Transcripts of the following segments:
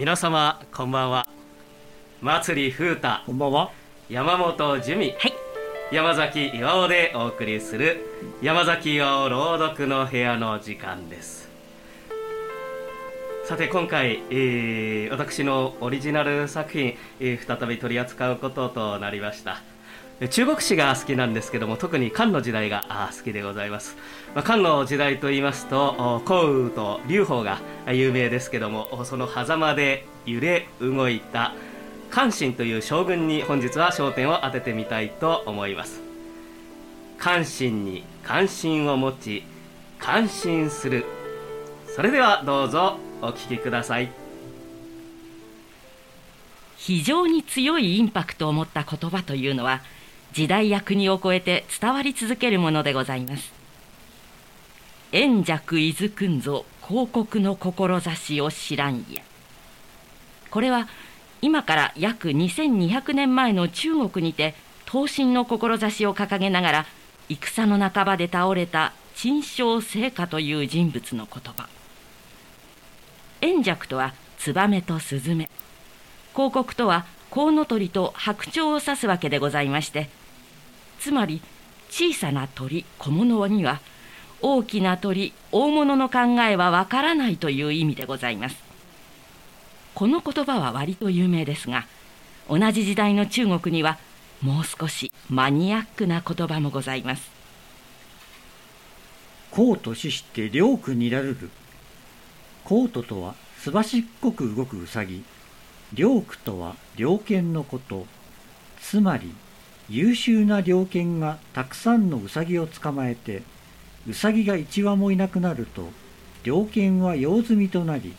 皆様こんばんは。祭り風太。こんばんは。山本樹美、はい。山崎岩尾でお送りする山崎岩尾朗読の部屋の時間です。さて今回、えー私のオリジナル作品、えー再び取り扱うこととなりました。えー中国史が好きなんですけども特に漢の時代が好きでございます、まあ、漢の時代と言いますとお項羽と劉邦が有名ですけどもその狭間で揺れ動いた関心という将軍に本日は焦点を当ててみたいと思います。関心に関心を持ち感心する。それではどうぞお聞きください。非常に強いインパクトを持った言葉というのは時代や国を超えて伝わり続けるものでございます。円弱伊豆くんぞ広告の志を知らんや。これは今から約2200年前の中国にて闘神の志を掲げながら戦の半ばで倒れた陳勝聖火という人物の言葉。円弱とはツバメとスズメ広告とはコウノトリと白鳥を指すわけでございましてつまり小さな鳥小物には大きな鳥大物の考えはわからないという意味でございますこの言葉は割と有名ですが同じ時代の中国にはもう少しマニアックな言葉もございます公と死して両区にらるる。公ととはすばしっこく動くうさぎ。両区とは猟犬のこと。つまり優秀な猟犬がたくさんのうさぎを捕まえて、うさぎが一羽もいなくなると、猟犬は用済みとなり、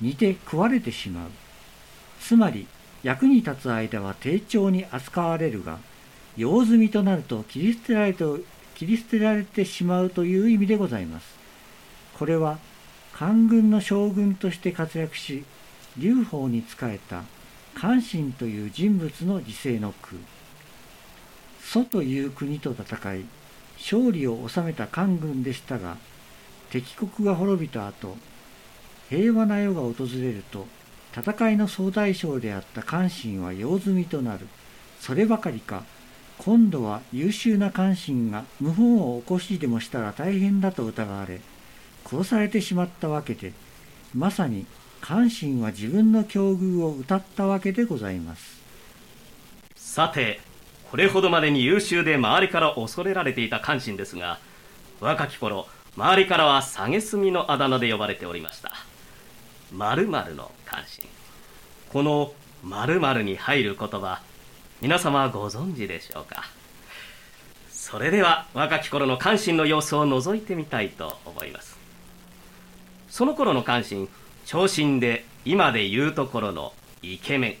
煮て食われてしまう。つまり役に立つ間は丁重に扱われるが、用済みとなると切り捨てられて切り捨てられてしまうという意味でございます。これは官軍の将軍として活躍し、劉邦に仕えた関心という人物の時世の句。祖という国と戦い、勝利を収めた官軍でしたが、敵国が滅びた後、平和な世が訪れると、戦いの総大将であった関心は用済みとなる。そればかりか、今度は優秀な関心が謀反を起こしでもしたら大変だと疑われ殺されてしまったわけでまさに関心は自分の境遇を歌ったわけでございますさてこれほどまでに優秀で周りから恐れられていた関心ですが若き頃周りからは蔑みのあだ名で呼ばれておりました。〇〇の関心。この〇〇に入る言葉皆様ご存知でしょうか？それでは若き頃の関心の様子を覗いてみたいと思います。その頃の関心長身で今で言うところのイケメン。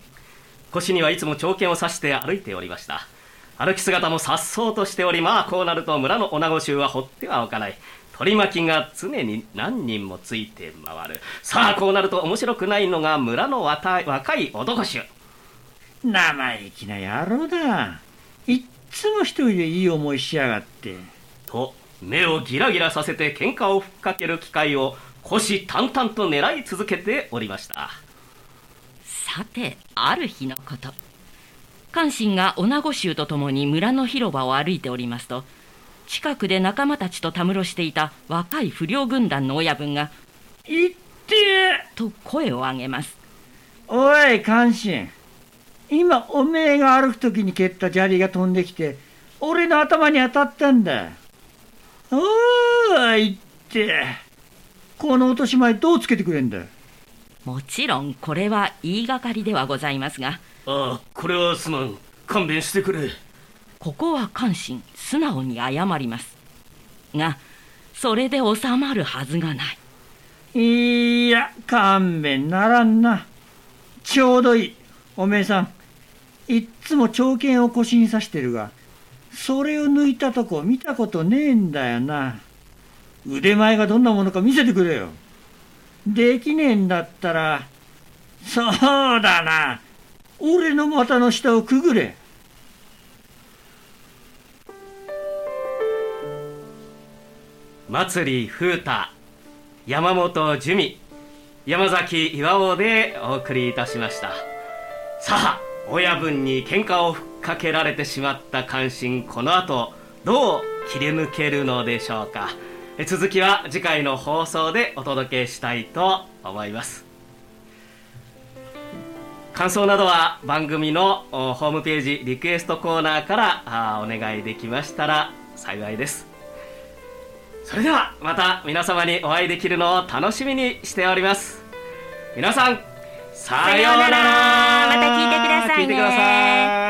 腰にはいつも長剣を刺して歩いておりました。歩き姿も颯爽としておりまあこうなると村の女子衆は放ってはおかない。取り巻きが常に何人もついて回る。さあこうなると面白くないのが村の若い若い男衆。生意気な野郎だ。いっつも一人でいい思いしやがって。と目をギラギラさせて喧嘩をふっかける機会を虎視眈々と狙い続けておりました。さてある日のこと関心が女子衆と共に村の広場を歩いておりますと近くで仲間たちとたむろしていた若い不良軍団の親分がいってえと声を上げます。おい関心。今おめえが歩く時に蹴った砂利が飛んできて俺の頭に当たったんだ。おーいって。この落とし前どうつけてくれんだ？もちろんこれは言いがかりではございますが。ああこれはすまん。勘弁してくれ。ここは関心素直に謝ります。がそれで収まるはずがない。いや勘弁ならんな。ちょうどいい。おめえさんいっつも長剣を腰に刺してるがそれを抜いたとこ見たことねえんだよな。腕前がどんなものか見せてくれよできねえんだったらそうだな。俺の股の下をくぐれ。祭り風太山本珠美山崎岩尾でお送りいたしました。さあ親分に喧嘩をふっかけられてしまった関心この後どう切り抜けるのでしょうか。続きは次回の放送でお届けしたいと思います。感想などは番組のホームページリクエストコーナーからお願いできましたら幸いです。それではまた皆様にお会いできるのを楽しみにしております。皆さんさようなら。また聞いてくださいね。聞いてください